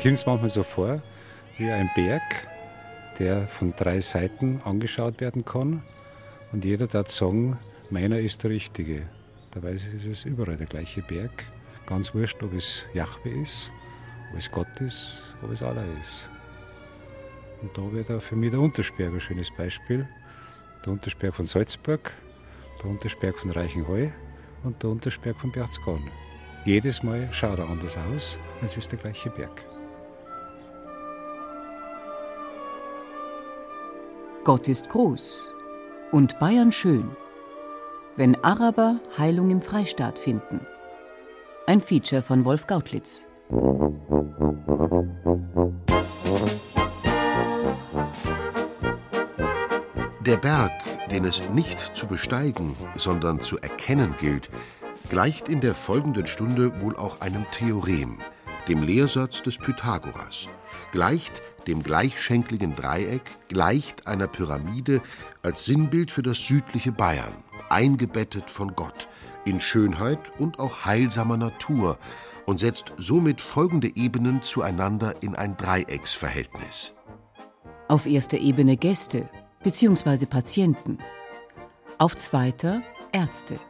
Mir kommt es manchmal so vor, wie ein Berg, der von drei Seiten angeschaut werden kann. Und jeder darf sagen, meiner ist der richtige. Dabei ist es überall der gleiche Berg. Ganz wurscht, ob es Jahwe ist, ob es Gott ist, ob es Allah ist. Und da wäre für mich der Untersberg ein schönes Beispiel. Der Untersberg von Salzburg, der Untersberg von Reichenhall und der Untersberg von Berzgarn. Jedes Mal schaut er anders aus, es ist der gleiche Berg. Gott ist groß und Bayern schön. Wenn Araber Heilung im Freistaat finden. Ein Feature von Wolf Gautlitz. Der Berg, den es nicht zu besteigen, sondern zu erkennen gilt, gleicht in der folgenden Stunde wohl auch einem Theorem, dem Lehrsatz des Pythagoras, gleicht dem gleichschenkligen Dreieck, gleicht einer Pyramide als Sinnbild für das südliche Bayern, eingebettet von Gott, in Schönheit und auch heilsamer Natur und setzt somit folgende Ebenen zueinander in ein Dreiecksverhältnis. Auf erster Ebene Gäste bzw. Patienten. Auf zweiter Ärzte.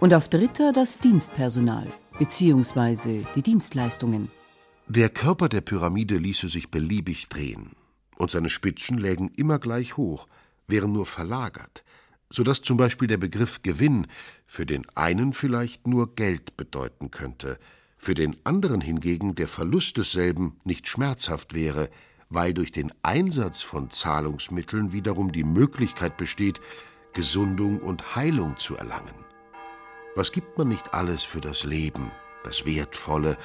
Und auf dritter das Dienstpersonal bzw. die Dienstleistungen. Der Körper der Pyramide ließe sich beliebig drehen, und seine Spitzen lägen immer gleich hoch, wären nur verlagert, so dass zum Beispiel der Begriff Gewinn für den einen vielleicht nur Geld bedeuten könnte, für den anderen hingegen der Verlust desselben nicht schmerzhaft wäre, weil durch den Einsatz von Zahlungsmitteln wiederum die Möglichkeit besteht, Gesundung und Heilung zu erlangen. Was gibt man nicht alles für das Leben, das Wertvolle,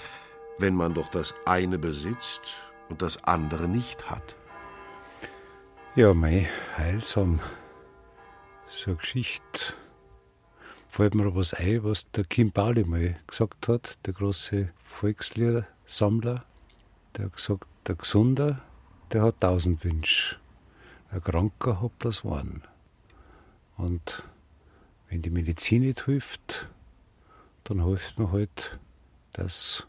wenn man doch das eine besitzt und das andere nicht hat. Ja, mei, heilsam. So eine Geschichte. Fällt mir was ein, was der Kim Pauli mal gesagt hat, der große Volksliedersammler. Der hat gesagt, der Gesunder, der hat tausend Wünsche. Ein Kranker hat bloß einen. Und wenn die Medizin nicht hilft, dann hilft man halt, dass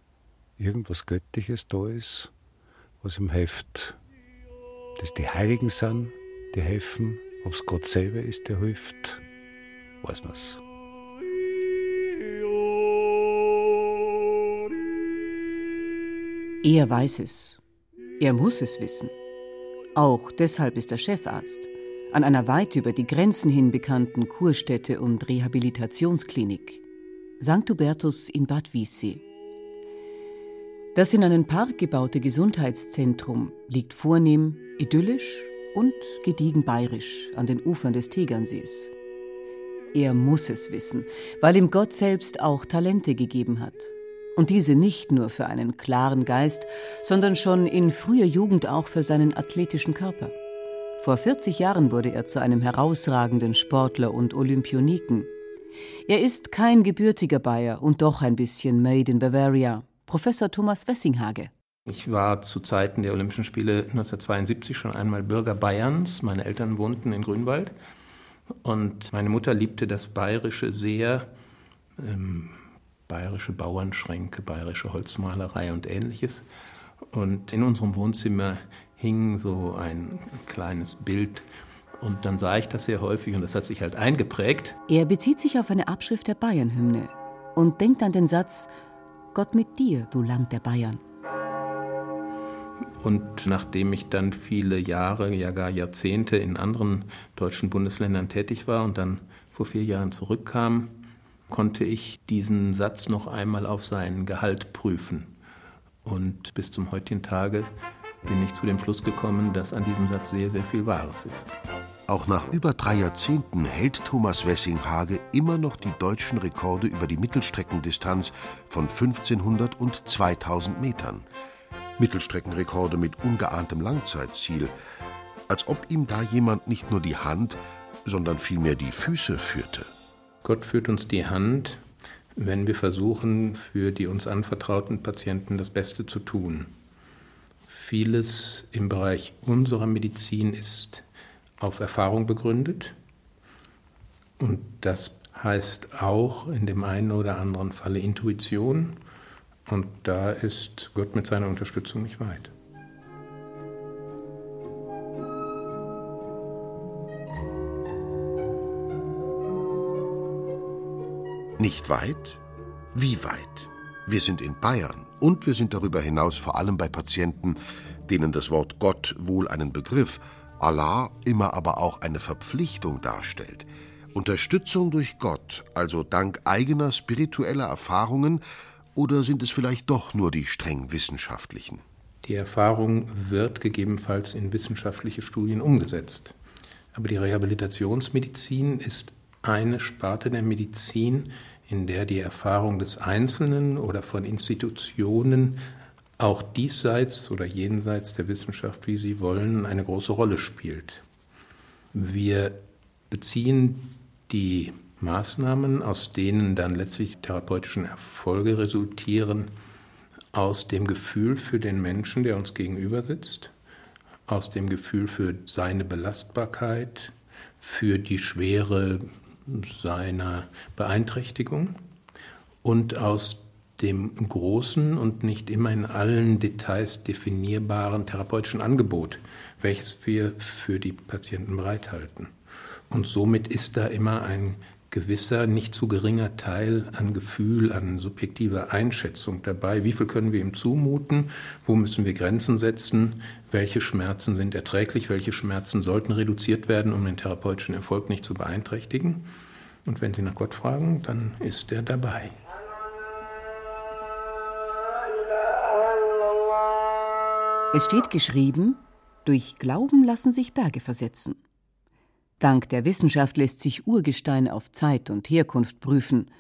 irgendwas Göttliches da ist, was ihm hilft. Dass die Heiligen sind, die helfen. Ob es Gott selber ist, der hilft, weiß man's. Er weiß es. Er muss es wissen. Auch deshalb ist er Chefarzt an einer weit über die Grenzen hin bekannten Kurstätte und Rehabilitationsklinik. St. Hubertus in Bad Wiessee. Das in einen Park gebaute Gesundheitszentrum liegt vornehm, idyllisch und gediegen bayerisch an den Ufern des Tegernsees. Er muss es wissen, weil ihm Gott selbst auch Talente gegeben hat. Und diese nicht nur für einen klaren Geist, sondern schon in früher Jugend auch für seinen athletischen Körper. Vor 40 Jahren wurde er zu einem herausragenden Sportler und Olympioniken. Er ist kein gebürtiger Bayer und doch ein bisschen Made in Bavaria. Professor Thomas Wessinghage. Ich war zu Zeiten der Olympischen Spiele 1972 schon einmal Bürger Bayerns. Meine Eltern wohnten in Grünwald. Und meine Mutter liebte das Bayerische sehr. Ähm, bayerische Bauernschränke, bayerische Holzmalerei und ähnliches. Und in unserem Wohnzimmer hing so ein kleines Bild und dann sah ich das sehr häufig und das hat sich halt eingeprägt. Er bezieht sich auf eine Abschrift der Bayernhymne und denkt an den Satz Gott mit dir, du Land der Bayern. Und nachdem ich dann viele Jahre, ja gar Jahrzehnte in anderen deutschen Bundesländern tätig war und dann vor vier Jahren zurückkam, konnte ich diesen Satz noch einmal auf seinen Gehalt prüfen. Und bis zum heutigen Tage bin ich zu dem Schluss gekommen, dass an diesem Satz sehr, sehr viel Wahres ist. Auch nach über drei Jahrzehnten hält Thomas Wessinghage immer noch die deutschen Rekorde über die Mittelstreckendistanz von 1500 und 2000 Metern. Mittelstreckenrekorde mit ungeahntem Langzeitziel. Als ob ihm da jemand nicht nur die Hand, sondern vielmehr die Füße führte. Gott führt uns die Hand, wenn wir versuchen, für die uns anvertrauten Patienten das Beste zu tun. Vieles im Bereich unserer Medizin ist auf Erfahrung begründet. Und das heißt auch in dem einen oder anderen Falle Intuition. Und da ist Gott mit seiner Unterstützung nicht weit. Nicht weit? Wie weit? Wir sind in Bayern und wir sind darüber hinaus vor allem bei Patienten, denen das Wort Gott wohl einen Begriff, Allah immer aber auch eine Verpflichtung darstellt. Unterstützung durch Gott, also dank eigener spiritueller Erfahrungen, oder sind es vielleicht doch nur die streng wissenschaftlichen? Die Erfahrung wird gegebenenfalls in wissenschaftliche Studien umgesetzt. Aber die Rehabilitationsmedizin ist eine Sparte der Medizin, in der die Erfahrung des Einzelnen oder von Institutionen auch diesseits oder jenseits der Wissenschaft, wie Sie wollen, eine große Rolle spielt. Wir beziehen die Maßnahmen, aus denen dann letztlich therapeutischen Erfolge resultieren, aus dem Gefühl für den Menschen, der uns gegenüber sitzt, aus dem Gefühl für seine Belastbarkeit, für die Schwere seiner Beeinträchtigung und aus dem großen und nicht immer in allen Details definierbaren therapeutischen Angebot, welches wir für die Patienten bereithalten. Und somit ist da immer ein gewisser, nicht zu geringer Teil an Gefühl, an subjektiver Einschätzung dabei. Wie viel können wir ihm zumuten? Wo müssen wir Grenzen setzen? Welche Schmerzen sind erträglich? Welche Schmerzen sollten reduziert werden, um den therapeutischen Erfolg nicht zu beeinträchtigen? Und wenn Sie nach Gott fragen, dann ist er dabei. Es steht geschrieben, durch Glauben lassen sich Berge versetzen. Dank der Wissenschaft lässt sich Urgestein auf Zeit und Herkunft prüfen,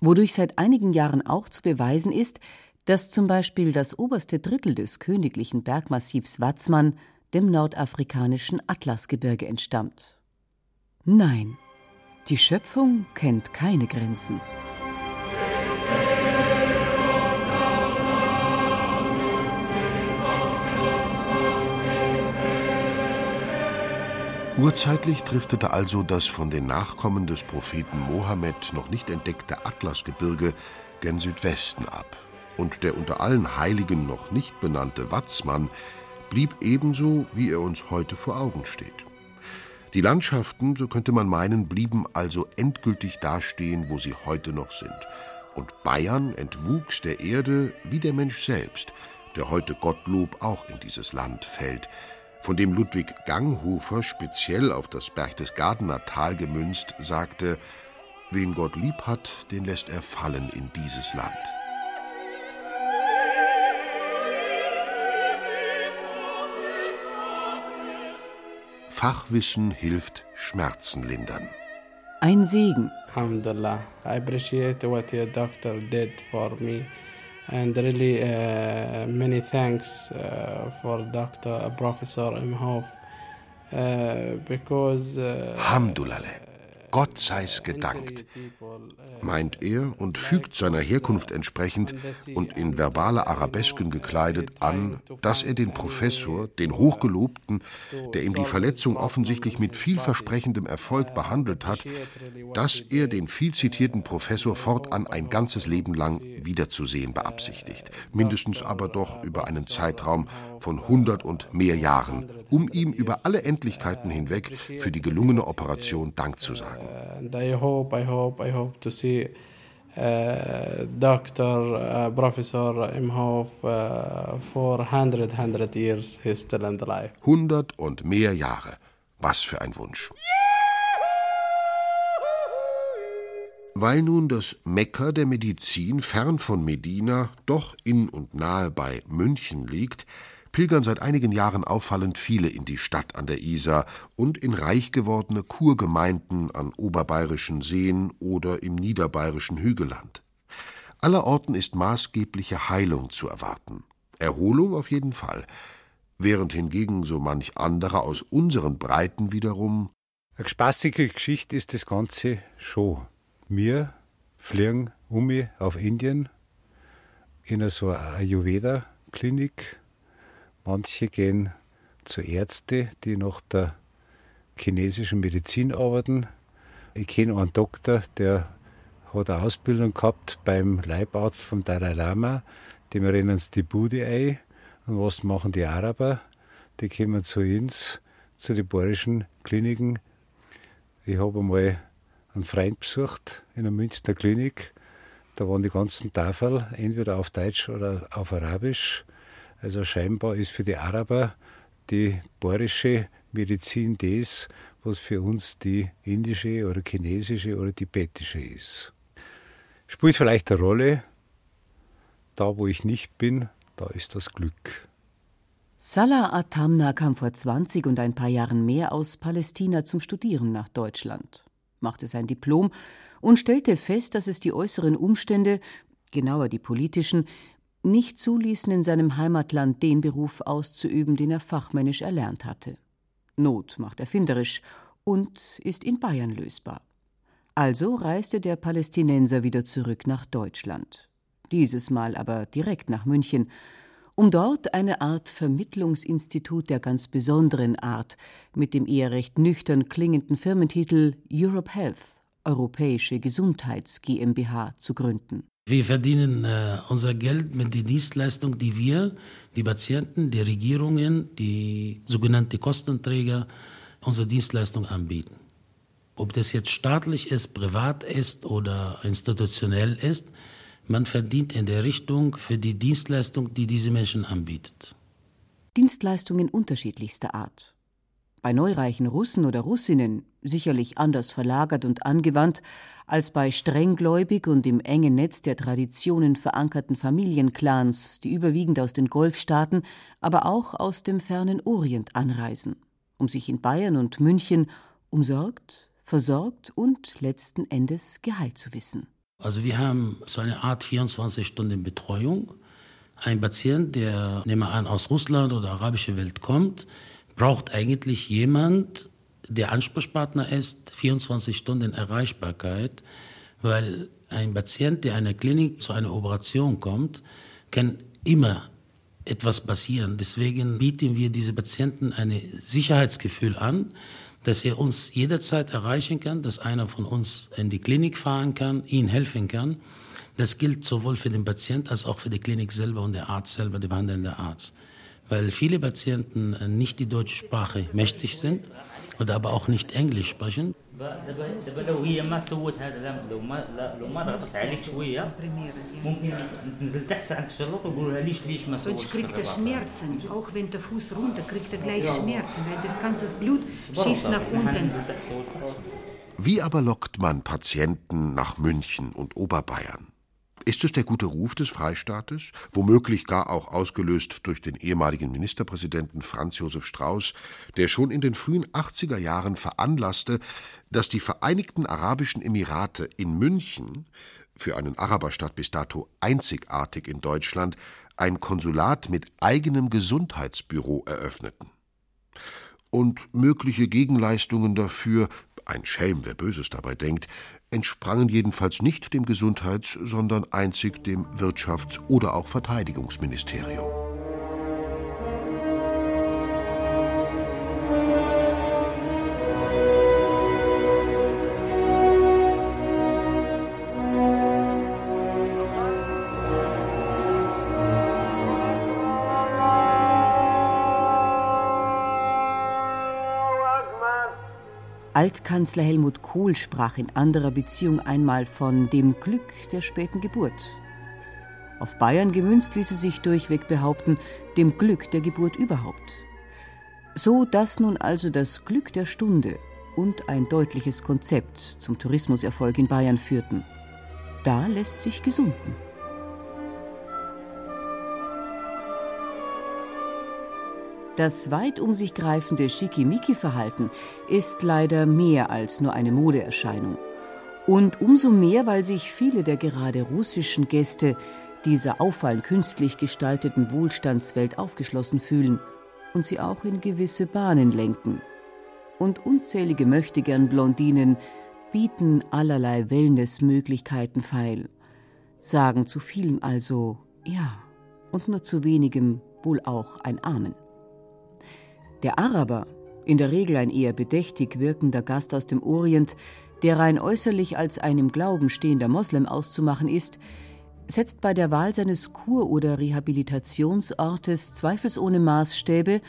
wodurch seit einigen Jahren auch zu beweisen ist, dass zum Beispiel das oberste Drittel des königlichen Bergmassivs Watzmann dem nordafrikanischen Atlasgebirge entstammt. Nein, die Schöpfung kennt keine Grenzen. Urzeitlich driftete also das von den Nachkommen des Propheten Mohammed noch nicht entdeckte Atlasgebirge gen Südwesten ab, und der unter allen Heiligen noch nicht benannte Watzmann blieb ebenso, wie er uns heute vor Augen steht. Die Landschaften, so könnte man meinen, blieben also endgültig dastehen, wo sie heute noch sind. Und Bayern entwuchs der Erde wie der Mensch selbst, der heute Gottlob auch in dieses Land fällt, von dem Ludwig Ganghofer speziell auf das Berchtesgadener Tal gemünzt sagte, wen Gott lieb hat, den lässt er fallen in dieses Land. Fachwissen hilft Schmerzen lindern. Ein Segen. Alhamdulillah, I appreciate what your doctor did for me and really uh, many thanks uh, for Dr. Professor Imhoff uh, because uh. Gott sei's gedankt, meint er und fügt seiner Herkunft entsprechend und in verbale Arabesken gekleidet an, dass er den Professor, den Hochgelobten, der ihm die Verletzung offensichtlich mit vielversprechendem Erfolg behandelt hat, dass er den viel zitierten Professor fortan ein ganzes Leben lang wiederzusehen beabsichtigt, mindestens aber doch über einen Zeitraum von hundert und mehr Jahren, um ihm über alle Endlichkeiten hinweg für die gelungene Operation Dank zu sagen. I hope, I hope, I hope to see uh, Dr. Uh, Professor Imhoff uh, for 100, 100 years. He's still alive. 100 und mehr Jahre. Was für ein Wunsch. Weil nun das Mekka der Medizin fern von Medina doch in und nahe bei München liegt, pilgern seit einigen Jahren auffallend viele in die Stadt an der Isar und in reich gewordene Kurgemeinden an oberbayerischen Seen oder im niederbayerischen Hügelland. Allerorten ist maßgebliche Heilung zu erwarten. Erholung auf jeden Fall, während hingegen so manch anderer aus unseren Breiten wiederum. Eine spaßige Geschichte ist das Ganze schon. Wir fliegen um auf Indien in so eine Ayurveda-Klinik Manche gehen zu Ärzten, die nach der chinesischen Medizin arbeiten. Ich kenne einen Doktor, der hat eine Ausbildung gehabt beim Leibarzt vom Dalai Lama. Dem rennen sie die Bude ein. Und was machen die Araber? Die kommen zu uns, zu den bayerischen Kliniken. Ich habe einmal einen Freund besucht in einer Münchner Klinik. Da waren die ganzen Tafeln entweder auf Deutsch oder auf Arabisch. Also scheinbar ist für die Araber die bayerische Medizin das, was für uns die indische oder chinesische oder tibetische ist. Spielt vielleicht eine Rolle, da wo ich nicht bin, da ist das Glück. Salah Atamna kam vor 20 und ein paar Jahren mehr aus Palästina zum Studieren nach Deutschland, machte sein Diplom und stellte fest, dass es die äußeren Umstände, genauer die politischen, nicht zuließen, in seinem Heimatland den Beruf auszuüben, den er fachmännisch erlernt hatte. Not macht erfinderisch und ist in Bayern lösbar. Also reiste der Palästinenser wieder zurück nach Deutschland, dieses Mal aber direkt nach München, um dort eine Art Vermittlungsinstitut der ganz besonderen Art mit dem eher recht nüchtern klingenden Firmentitel Europe Health, Europäische Gesundheits GmbH, zu gründen. Wir verdienen äh, unser Geld mit der Dienstleistung, die wir, die Patienten, die Regierungen, die sogenannten Kostenträger, unsere Dienstleistung anbieten. Ob das jetzt staatlich ist, privat ist oder institutionell ist, man verdient in der Richtung für die Dienstleistung, die diese Menschen anbietet. Dienstleistungen unterschiedlichster Art. Bei neureichen Russen oder Russinnen sicherlich anders verlagert und angewandt als bei strenggläubig und im engen Netz der Traditionen verankerten Familienclans, die überwiegend aus den Golfstaaten, aber auch aus dem fernen Orient anreisen, um sich in Bayern und München umsorgt, versorgt und letzten Endes geheilt zu wissen. Also wir haben so eine Art 24 Stunden Betreuung. Ein Patient, der nehmen wir an aus Russland oder arabische Welt kommt, braucht eigentlich jemand, der Ansprechpartner ist, 24 Stunden Erreichbarkeit, weil ein Patient, der in einer Klinik zu einer Operation kommt, kann immer etwas passieren. Deswegen bieten wir diese Patienten ein Sicherheitsgefühl an, dass er uns jederzeit erreichen kann, dass einer von uns in die Klinik fahren kann, ihnen helfen kann. Das gilt sowohl für den Patienten als auch für die Klinik selber und der Arzt selber, der behandelnde Arzt. Weil viele Patienten nicht die deutsche Sprache mächtig sind oder aber auch nicht Englisch sprechen. Sonst kriegt er Schmerzen. Auch wenn der Fuß runter, kriegt er gleich Schmerzen, weil das ganze Blut schießt nach unten. Wie aber lockt man Patienten nach München und Oberbayern? Ist es der gute Ruf des Freistaates, womöglich gar auch ausgelöst durch den ehemaligen Ministerpräsidenten Franz Josef Strauß, der schon in den frühen 80er Jahren veranlasste, dass die Vereinigten Arabischen Emirate in München, für einen Araberstadt bis dato einzigartig in Deutschland, ein Konsulat mit eigenem Gesundheitsbüro eröffneten? Und mögliche Gegenleistungen dafür ein Schelm, wer Böses dabei denkt, entsprangen jedenfalls nicht dem Gesundheits-, sondern einzig dem Wirtschafts- oder auch Verteidigungsministerium. Altkanzler Helmut Kohl sprach in anderer Beziehung einmal von dem Glück der späten Geburt. Auf Bayern gemünzt ließe sich durchweg behaupten, dem Glück der Geburt überhaupt. So dass nun also das Glück der Stunde und ein deutliches Konzept zum Tourismuserfolg in Bayern führten. Da lässt sich gesunden. Das weit um sich greifende Schickimicki-Verhalten ist leider mehr als nur eine Modeerscheinung. Und umso mehr, weil sich viele der gerade russischen Gäste dieser auffallend künstlich gestalteten Wohlstandswelt aufgeschlossen fühlen und sie auch in gewisse Bahnen lenken. Und unzählige Möchtegern Blondinen bieten allerlei Wellnessmöglichkeiten feil, sagen zu vielem also ja und nur zu wenigem wohl auch ein Amen. Der Araber, in der Regel ein eher bedächtig wirkender Gast aus dem Orient, der rein äußerlich als ein im Glauben stehender Moslem auszumachen ist, setzt bei der Wahl seines Kur- oder Rehabilitationsortes zweifelsohne Maßstäbe,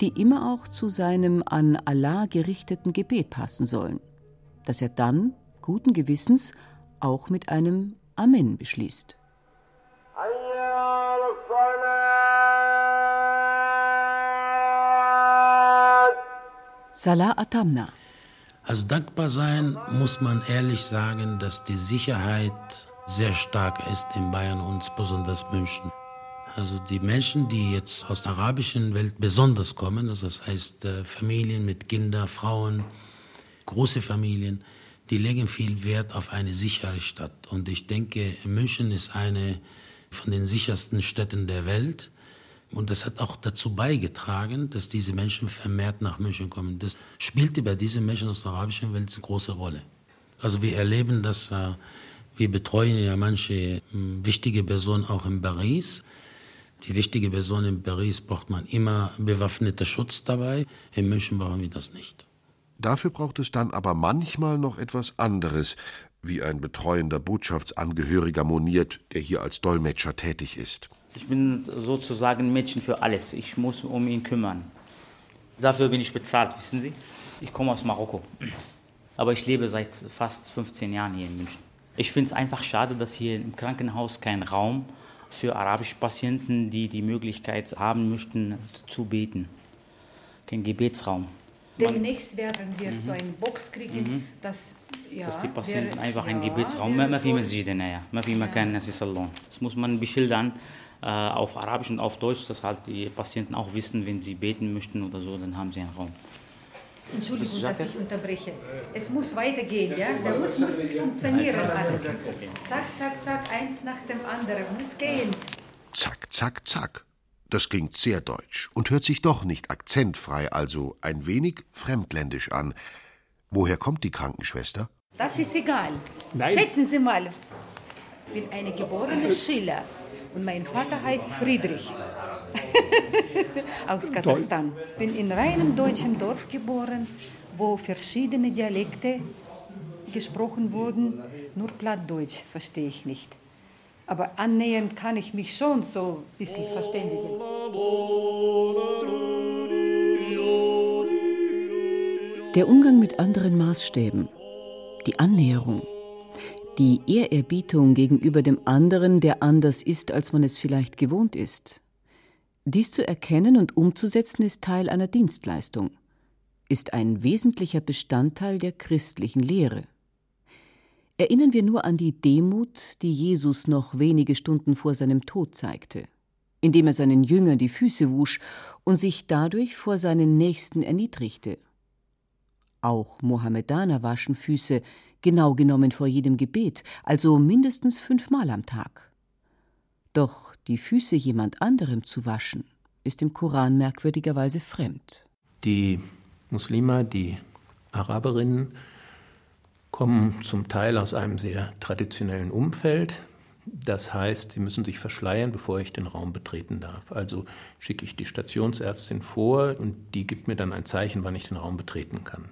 die immer auch zu seinem an Allah gerichteten Gebet passen sollen, das er dann, guten Gewissens, auch mit einem Amen beschließt. Salah Atamna. Also dankbar sein muss man ehrlich sagen, dass die Sicherheit sehr stark ist in Bayern und besonders München. Also die Menschen, die jetzt aus der arabischen Welt besonders kommen, also das heißt äh, Familien mit Kindern, Frauen, große Familien, die legen viel Wert auf eine sichere Stadt. Und ich denke, München ist eine von den sichersten Städten der Welt. Und das hat auch dazu beigetragen, dass diese Menschen vermehrt nach München kommen. Das spielte bei diesen Menschen aus der arabischen Welt eine große Rolle. Also wir erleben das, äh, wir betreuen ja manche hm, wichtige Personen auch in Paris. Die wichtige Person in Paris braucht man immer bewaffneter Schutz dabei. In München brauchen wir das nicht. Dafür braucht es dann aber manchmal noch etwas anderes, wie ein betreuender Botschaftsangehöriger moniert, der hier als Dolmetscher tätig ist. Ich bin sozusagen Mädchen für alles. Ich muss um ihn kümmern. Dafür bin ich bezahlt, wissen Sie? Ich komme aus Marokko. Aber ich lebe seit fast 15 Jahren hier in München. Ich finde es einfach schade, dass hier im Krankenhaus kein Raum für arabische Patienten, die die Möglichkeit haben möchten, zu beten. Kein Gebetsraum. Demnächst werden wir mhm. so einen Box kriegen, mhm. dass, ja, dass die Patienten wäre, einfach ja, einen Gebetsraum, haben. viel das muss man beschildern auf Arabisch und auf Deutsch, dass halt die Patienten auch wissen, wenn sie beten möchten oder so, dann haben sie einen Raum. Entschuldigung, dass ich unterbreche. Es muss weitergehen, ja? Da muss, muss funktionieren alles. Zack, zack, zack, eins nach dem anderen. Muss gehen. Zack, zack, zack. Das klingt sehr deutsch und hört sich doch nicht akzentfrei, also ein wenig fremdländisch an. Woher kommt die Krankenschwester? Das ist egal. Nein. Schätzen Sie mal. Ich bin eine geborene Schiller und mein Vater heißt Friedrich. Aus Kasachstan. Ich bin in reinem deutschen Dorf geboren, wo verschiedene Dialekte gesprochen wurden. Nur Plattdeutsch verstehe ich nicht aber annähernd kann ich mich schon so ein bisschen verständigen. Der Umgang mit anderen Maßstäben, die Annäherung, die Ehrerbietung gegenüber dem anderen, der anders ist, als man es vielleicht gewohnt ist. Dies zu erkennen und umzusetzen ist Teil einer Dienstleistung, ist ein wesentlicher Bestandteil der christlichen Lehre. Erinnern wir nur an die Demut, die Jesus noch wenige Stunden vor seinem Tod zeigte, indem er seinen Jüngern die Füße wusch und sich dadurch vor seinen Nächsten erniedrigte. Auch Mohammedaner waschen Füße, genau genommen vor jedem Gebet, also mindestens fünfmal am Tag. Doch die Füße jemand anderem zu waschen, ist im Koran merkwürdigerweise fremd. Die Muslime, die Araberinnen, kommen zum Teil aus einem sehr traditionellen Umfeld. Das heißt, sie müssen sich verschleiern, bevor ich den Raum betreten darf. Also schicke ich die Stationsärztin vor und die gibt mir dann ein Zeichen, wann ich den Raum betreten kann.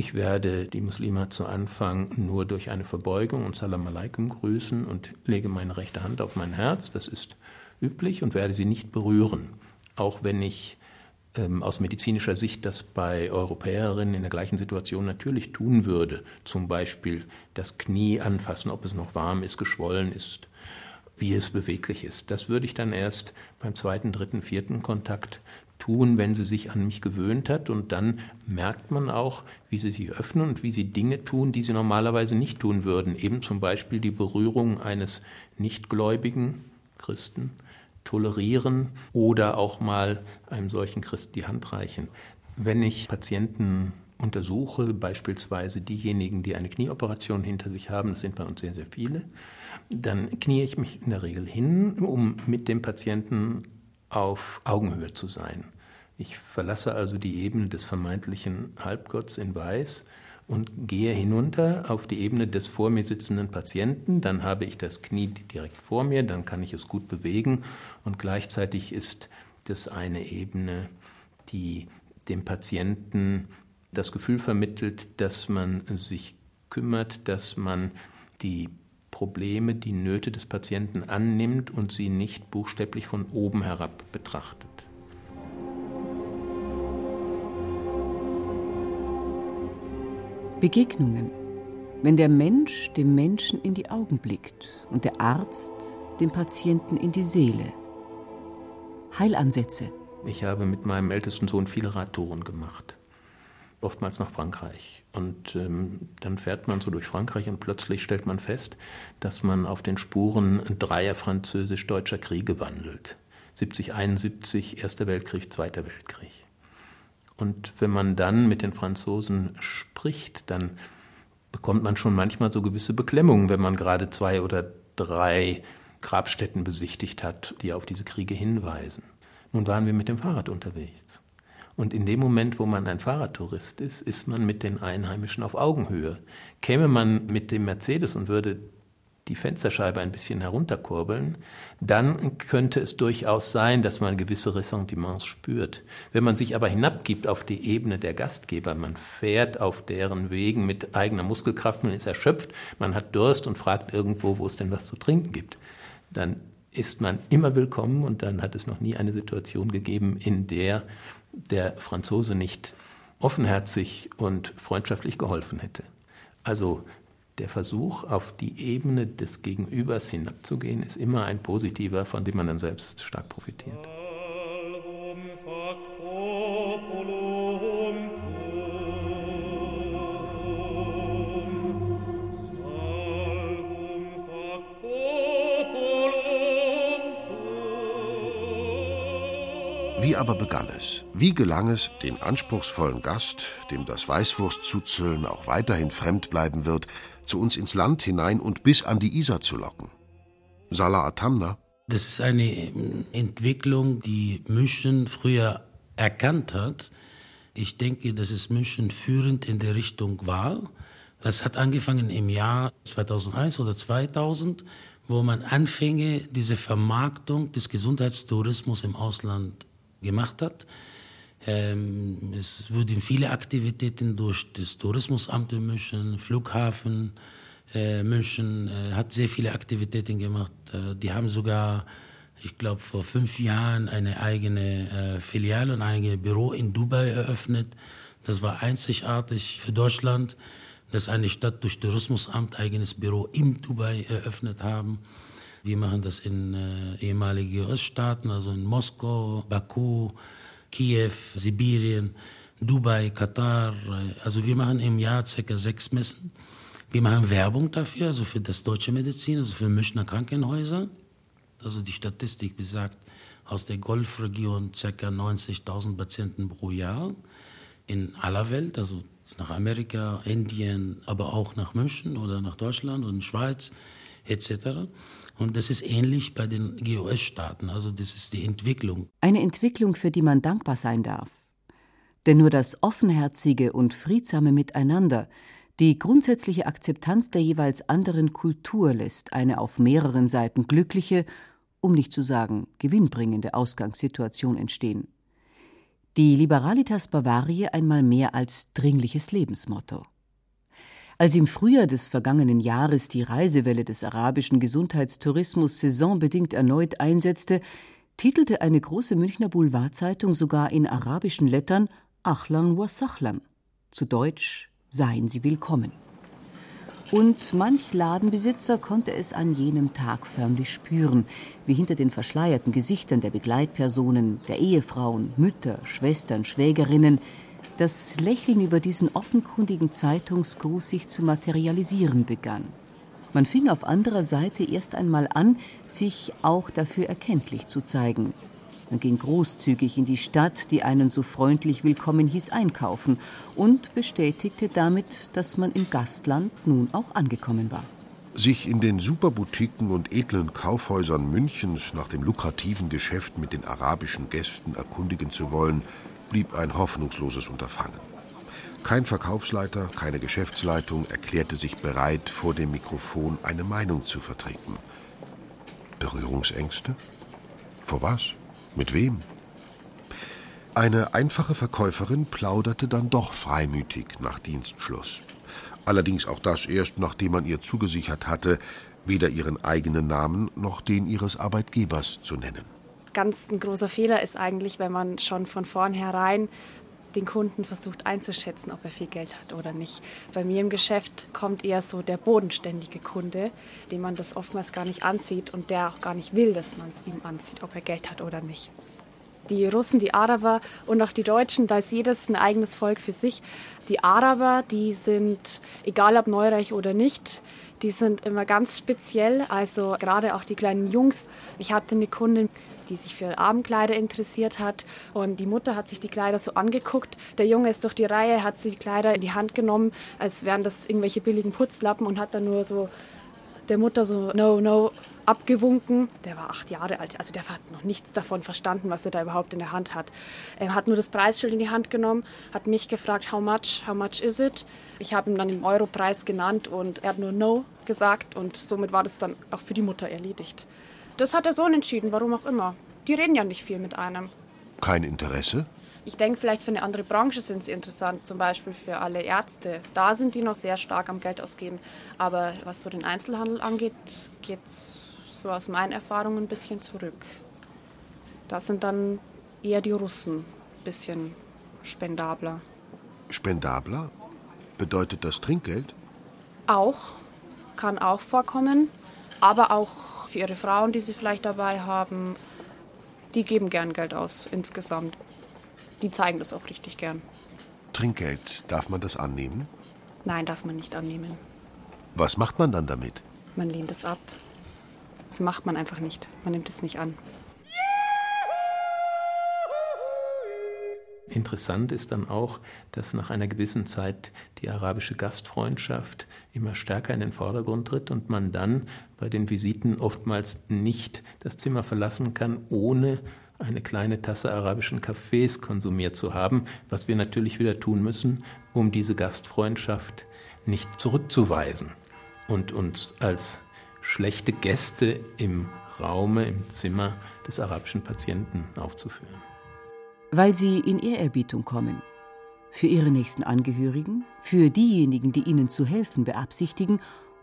Ich werde die Muslime zu Anfang nur durch eine Verbeugung und Salam Aleikum grüßen und lege meine rechte Hand auf mein Herz. Das ist üblich und werde sie nicht berühren. Auch wenn ich ähm, aus medizinischer Sicht das bei Europäerinnen in der gleichen Situation natürlich tun würde. Zum Beispiel das Knie anfassen, ob es noch warm ist, geschwollen ist, wie es beweglich ist. Das würde ich dann erst beim zweiten, dritten, vierten Kontakt tun, wenn sie sich an mich gewöhnt hat. Und dann merkt man auch, wie sie sich öffnen und wie sie Dinge tun, die sie normalerweise nicht tun würden. Eben zum Beispiel die Berührung eines nichtgläubigen Christen tolerieren oder auch mal einem solchen Christ die Hand reichen. Wenn ich Patienten untersuche, beispielsweise diejenigen, die eine Knieoperation hinter sich haben, das sind bei uns sehr, sehr viele, dann knie ich mich in der Regel hin, um mit dem Patienten auf Augenhöhe zu sein. Ich verlasse also die Ebene des vermeintlichen Halbgotts in Weiß und gehe hinunter auf die Ebene des vor mir sitzenden Patienten. Dann habe ich das Knie direkt vor mir, dann kann ich es gut bewegen und gleichzeitig ist das eine Ebene, die dem Patienten das Gefühl vermittelt, dass man sich kümmert, dass man die Probleme, die Nöte des Patienten annimmt und sie nicht buchstäblich von oben herab betrachtet. Begegnungen. Wenn der Mensch dem Menschen in die Augen blickt und der Arzt dem Patienten in die Seele. Heilansätze. Ich habe mit meinem ältesten Sohn viele Radtouren gemacht. Oftmals nach Frankreich. Und ähm, dann fährt man so durch Frankreich und plötzlich stellt man fest, dass man auf den Spuren dreier französisch-deutscher Kriege wandelt. 70, 71, Erster Weltkrieg, Zweiter Weltkrieg. Und wenn man dann mit den Franzosen spricht, dann bekommt man schon manchmal so gewisse Beklemmungen, wenn man gerade zwei oder drei Grabstätten besichtigt hat, die auf diese Kriege hinweisen. Nun waren wir mit dem Fahrrad unterwegs. Und in dem Moment, wo man ein Fahrradtourist ist, ist man mit den Einheimischen auf Augenhöhe. Käme man mit dem Mercedes und würde die Fensterscheibe ein bisschen herunterkurbeln, dann könnte es durchaus sein, dass man gewisse Ressentiments spürt. Wenn man sich aber hinabgibt auf die Ebene der Gastgeber, man fährt auf deren Wegen mit eigener Muskelkraft, man ist erschöpft, man hat Durst und fragt irgendwo, wo es denn was zu trinken gibt, dann ist man immer willkommen und dann hat es noch nie eine Situation gegeben, in der der Franzose nicht offenherzig und freundschaftlich geholfen hätte. Also der Versuch, auf die Ebene des Gegenübers hinabzugehen, ist immer ein positiver, von dem man dann selbst stark profitiert. Wie aber begann es? Wie gelang es, den anspruchsvollen Gast, dem das Weißwurstzuzöllen auch weiterhin fremd bleiben wird, zu uns ins Land hinein und bis an die Isar zu locken? Salah Atamna? Das ist eine ähm, Entwicklung, die München früher erkannt hat. Ich denke, dass es München führend in der Richtung war. Das hat angefangen im Jahr 2001 oder 2000, wo man anfänge, diese Vermarktung des Gesundheitstourismus im Ausland gemacht hat. Ähm, es wurden viele Aktivitäten durch das Tourismusamt in München, Flughafen. Äh, München äh, hat sehr viele Aktivitäten gemacht. Äh, die haben sogar, ich glaube, vor fünf Jahren eine eigene äh, Filiale und ein eigenes Büro in Dubai eröffnet. Das war einzigartig für Deutschland, dass eine Stadt durch Tourismusamt eigenes Büro in Dubai eröffnet haben. Wir machen das in äh, ehemaligen Oststaaten, also in Moskau, Baku, Kiew, Sibirien, Dubai, Katar. Also wir machen im Jahr ca. sechs Messen. Wir machen Werbung dafür, also für das deutsche Medizin, also für Münchner Krankenhäuser. Also die Statistik besagt, aus der Golfregion ca. 90.000 Patienten pro Jahr in aller Welt, also nach Amerika, Indien, aber auch nach München oder nach Deutschland und Schweiz etc. Und das ist ähnlich bei den GOS-Staaten, also das ist die Entwicklung. Eine Entwicklung, für die man dankbar sein darf. Denn nur das offenherzige und friedsame Miteinander, Die grundsätzliche Akzeptanz der jeweils anderen Kultur lässt eine auf mehreren Seiten glückliche, um nicht zu sagen gewinnbringende Ausgangssituation entstehen. Die Liberalitas Bavaria einmal mehr als dringliches Lebensmotto. Als im Frühjahr des vergangenen Jahres die Reisewelle des arabischen Gesundheitstourismus saisonbedingt erneut einsetzte, titelte eine große Münchner Boulevardzeitung sogar in arabischen Lettern Achlan wa Sachlan, zu Deutsch Seien Sie willkommen. Und manch Ladenbesitzer konnte es an jenem Tag förmlich spüren, wie hinter den verschleierten Gesichtern der Begleitpersonen, der Ehefrauen, Mütter, Schwestern, Schwägerinnen das Lächeln über diesen offenkundigen Zeitungsgruß sich zu materialisieren begann. Man fing auf anderer Seite erst einmal an, sich auch dafür erkenntlich zu zeigen. Man ging großzügig in die Stadt, die einen so freundlich willkommen hieß, einkaufen und bestätigte damit, dass man im Gastland nun auch angekommen war. Sich in den Superboutiquen und edlen Kaufhäusern Münchens nach dem lukrativen Geschäft mit den arabischen Gästen erkundigen zu wollen, blieb ein hoffnungsloses Unterfangen. Kein Verkaufsleiter, keine Geschäftsleitung erklärte sich bereit, vor dem Mikrofon eine Meinung zu vertreten. Berührungsängste? Vor was? Mit wem? Eine einfache Verkäuferin plauderte dann doch freimütig nach Dienstschluss. Allerdings auch das erst, nachdem man ihr zugesichert hatte, weder ihren eigenen Namen noch den ihres Arbeitgebers zu nennen. Ganz ein großer Fehler ist eigentlich, wenn man schon von vornherein den Kunden versucht einzuschätzen, ob er viel Geld hat oder nicht. Bei mir im Geschäft kommt eher so der bodenständige Kunde, dem man das oftmals gar nicht anzieht und der auch gar nicht will, dass man es ihm anzieht, ob er Geld hat oder nicht. Die Russen, die Araber und auch die Deutschen, da ist jedes ein eigenes Volk für sich. Die Araber, die sind, egal ob neureich oder nicht, die sind immer ganz speziell, also gerade auch die kleinen Jungs. Ich hatte eine Kundin, die sich für Abendkleider interessiert hat. Und die Mutter hat sich die Kleider so angeguckt. Der Junge ist durch die Reihe, hat sich die Kleider in die Hand genommen, als wären das irgendwelche billigen Putzlappen und hat dann nur so der Mutter so no, no abgewunken. Der war acht Jahre alt, also der hat noch nichts davon verstanden, was er da überhaupt in der Hand hat. Er hat nur das Preisschild in die Hand genommen, hat mich gefragt, how much, how much is it? Ich habe ihm dann den Europreis genannt und er hat nur no gesagt und somit war das dann auch für die Mutter erledigt. Das hat der Sohn entschieden, warum auch immer. Die reden ja nicht viel mit einem. Kein Interesse? Ich denke, vielleicht für eine andere Branche sind sie interessant, zum Beispiel für alle Ärzte. Da sind die noch sehr stark am Geld ausgeben. Aber was so den Einzelhandel angeht, geht es so aus meinen Erfahrungen ein bisschen zurück. Da sind dann eher die Russen ein bisschen spendabler. Spendabler? Bedeutet das Trinkgeld? Auch, kann auch vorkommen, aber auch für ihre Frauen, die sie vielleicht dabei haben. Die geben gern Geld aus insgesamt. Die zeigen das auch richtig gern. Trinkgeld, darf man das annehmen? Nein, darf man nicht annehmen. Was macht man dann damit? Man lehnt es ab. Das macht man einfach nicht. Man nimmt es nicht an. Interessant ist dann auch, dass nach einer gewissen Zeit die arabische Gastfreundschaft immer stärker in den Vordergrund tritt und man dann bei den Visiten oftmals nicht das Zimmer verlassen kann, ohne eine kleine Tasse arabischen Kaffees konsumiert zu haben, was wir natürlich wieder tun müssen, um diese Gastfreundschaft nicht zurückzuweisen und uns als schlechte Gäste im Raume, im Zimmer des arabischen Patienten aufzuführen weil sie in Ehrerbietung kommen. Für ihre nächsten Angehörigen, für diejenigen, die ihnen zu helfen beabsichtigen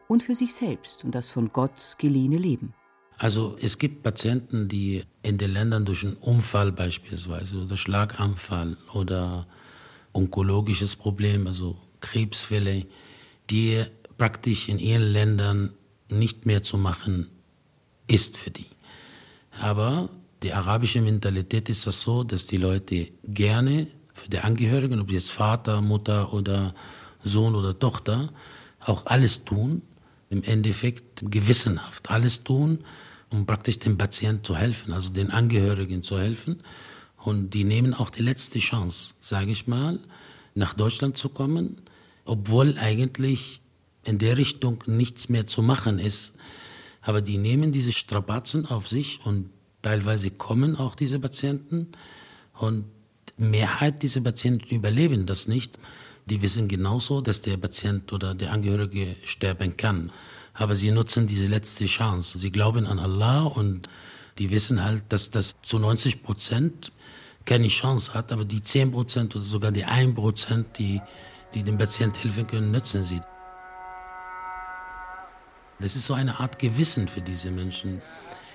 und für sich selbst und das von Gott geliehene Leben. Also es gibt Patienten, die in den Ländern durch einen Unfall beispielsweise oder Schlaganfall oder onkologisches Problem, also Krebsfälle, die praktisch in ihren Ländern nicht mehr zu machen ist für die. Aber die arabische Mentalität ist das so, dass die Leute gerne für die Angehörigen, ob jetzt Vater, Mutter oder Sohn oder Tochter, auch alles tun, im Endeffekt gewissenhaft alles tun, um praktisch dem Patienten zu helfen, also den Angehörigen zu helfen. Und die nehmen auch die letzte Chance, sage ich mal, nach Deutschland zu kommen, obwohl eigentlich in der Richtung nichts mehr zu machen ist. Aber die nehmen diese Strapazen auf sich und Teilweise kommen auch diese Patienten und Mehrheit dieser Patienten überleben das nicht. Die wissen genauso, dass der Patient oder der Angehörige sterben kann. Aber sie nutzen diese letzte Chance. Sie glauben an Allah und die wissen halt, dass das zu 90 Prozent keine Chance hat, aber die 10 Prozent oder sogar die 1 Prozent, die, die dem Patienten helfen können, nutzen sie. Das ist so eine Art Gewissen für diese Menschen.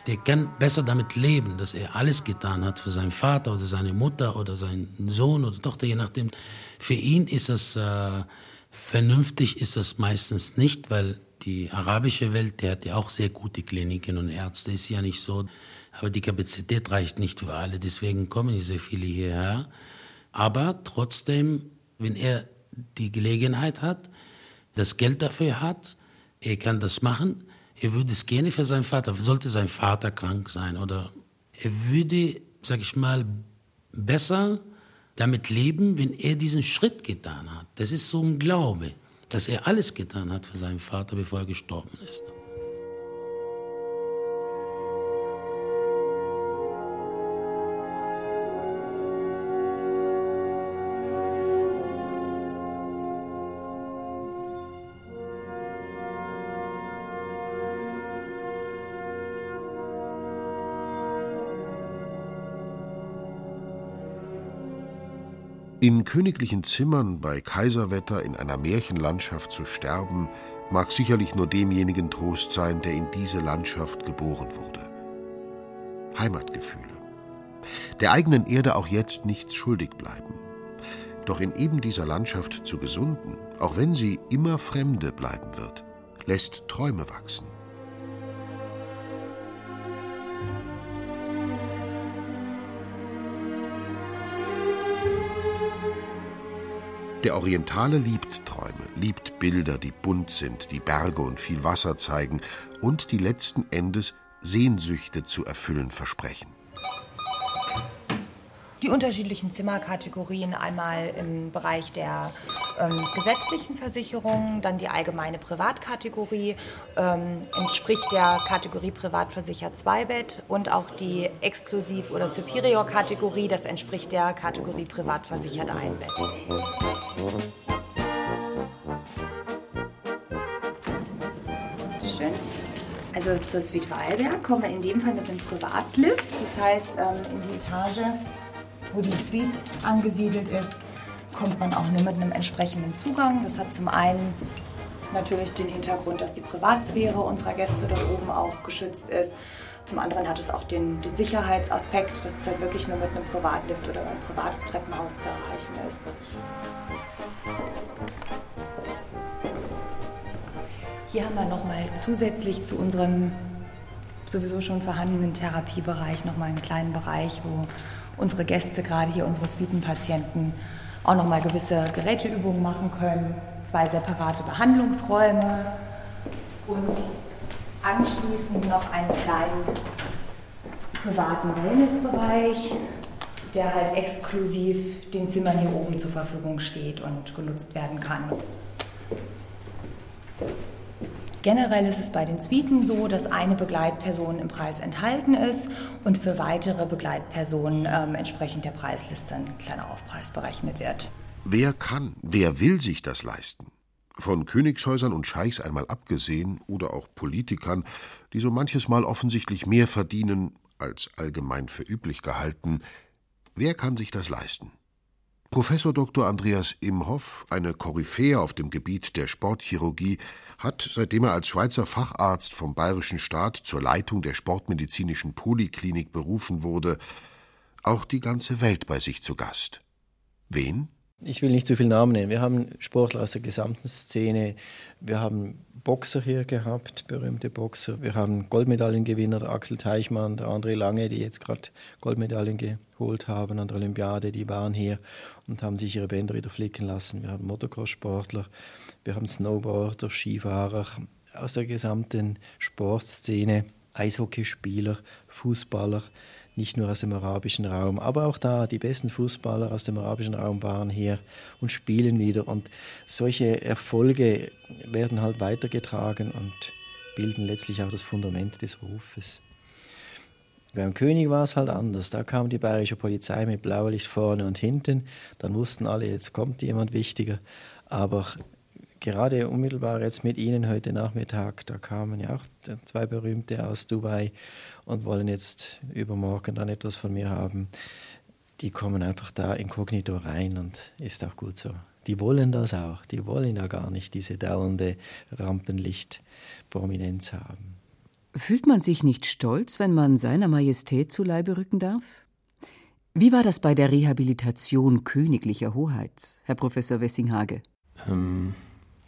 Der kann besser damit leben, dass er alles getan hat für seinen Vater oder seine Mutter oder seinen Sohn oder Tochter, je nachdem. Für ihn ist das äh, vernünftig, ist das meistens nicht, weil die arabische Welt, der hat ja auch sehr gute Kliniken und Ärzte, ist ja nicht so. Aber die Kapazität reicht nicht für alle, deswegen kommen nicht so viele hierher. Aber trotzdem, wenn er die Gelegenheit hat, das Geld dafür hat, er kann das machen, er würde es gerne für seinen Vater, sollte sein Vater krank sein oder er würde, sag ich mal, besser damit leben, wenn er diesen Schritt getan hat. Das ist so ein Glaube, dass er alles getan hat für seinen Vater, bevor er gestorben ist. In königlichen Zimmern bei Kaiserwetter in einer Märchenlandschaft zu sterben, mag sicherlich nur demjenigen Trost sein, der in diese Landschaft geboren wurde. Heimatgefühle. Der eigenen Erde auch jetzt nichts schuldig bleiben. Doch in eben dieser Landschaft zu gesunden, auch wenn sie immer Fremde bleiben wird, lässt Träume wachsen. Der Orientale liebt Träume, liebt Bilder, die bunt sind, die Berge und viel Wasser zeigen und die letzten Endes Sehnsüchte zu erfüllen versprechen. Die unterschiedlichen Zimmerkategorien einmal im Bereich der ähm, gesetzlichen Versicherungen, dann die allgemeine Privatkategorie ähm, entspricht der Kategorie Privatversichert 2 Bett und auch die Exklusiv- oder Superior-Kategorie, das entspricht der Kategorie Privatversichert 1 Bett. Schön. Also zur Suite Vorarlberg kommen wir in dem Fall mit einem Privatlift. Das heißt, ähm, in die Etage, wo die Suite angesiedelt ist, kommt man auch nur mit einem entsprechenden Zugang. Das hat zum einen natürlich den Hintergrund, dass die Privatsphäre unserer Gäste dort oben auch geschützt ist. Zum anderen hat es auch den, den Sicherheitsaspekt, dass es halt wirklich nur mit einem Privatlift oder ein privates Treppenhaus zu erreichen ist. Hier haben wir nochmal zusätzlich zu unserem sowieso schon vorhandenen Therapiebereich nochmal einen kleinen Bereich, wo unsere Gäste, gerade hier unsere Suitenpatienten, auch nochmal gewisse Geräteübungen machen können. Zwei separate Behandlungsräume und anschließend noch einen kleinen privaten Wellnessbereich, der halt exklusiv den Zimmern hier oben zur Verfügung steht und genutzt werden kann. Generell ist es bei den Suiten so, dass eine Begleitperson im Preis enthalten ist und für weitere Begleitpersonen ähm, entsprechend der Preisliste ein kleiner Aufpreis berechnet wird. Wer kann, wer will sich das leisten? Von Königshäusern und Scheichs einmal abgesehen oder auch Politikern, die so manches Mal offensichtlich mehr verdienen als allgemein für üblich gehalten, wer kann sich das leisten? Professor Dr. Andreas Imhoff, eine Koryphäe auf dem Gebiet der Sportchirurgie, hat, seitdem er als Schweizer Facharzt vom Bayerischen Staat zur Leitung der sportmedizinischen Poliklinik berufen wurde, auch die ganze Welt bei sich zu Gast. Wen? Ich will nicht zu viel Namen nennen. Wir haben Sportler aus der gesamten Szene. Wir haben Boxer hier gehabt, berühmte Boxer. Wir haben Goldmedaillengewinner, der Axel Teichmann, der André Lange, die jetzt gerade Goldmedaillen geholt haben an der Olympiade. Die waren hier und haben sich ihre Bänder wieder flicken lassen. Wir haben Motocross-Sportler, wir haben Snowboarder, Skifahrer aus der gesamten Sportszene, Eishockeyspieler, Fußballer, nicht nur aus dem arabischen Raum, aber auch da, die besten Fußballer aus dem arabischen Raum waren hier und spielen wieder. Und solche Erfolge werden halt weitergetragen und bilden letztlich auch das Fundament des Rufes. Beim König war es halt anders. Da kam die bayerische Polizei mit Blaulicht vorne und hinten. Dann wussten alle, jetzt kommt jemand wichtiger. Aber gerade unmittelbar jetzt mit Ihnen heute Nachmittag, da kamen ja auch zwei Berühmte aus Dubai und wollen jetzt übermorgen dann etwas von mir haben. Die kommen einfach da inkognito rein und ist auch gut so. Die wollen das auch. Die wollen ja gar nicht diese dauernde Rampenlicht-Prominenz haben. Fühlt man sich nicht stolz, wenn man seiner Majestät zu Leibe rücken darf? Wie war das bei der Rehabilitation königlicher Hoheit, Herr Professor Wessinghage? Ähm,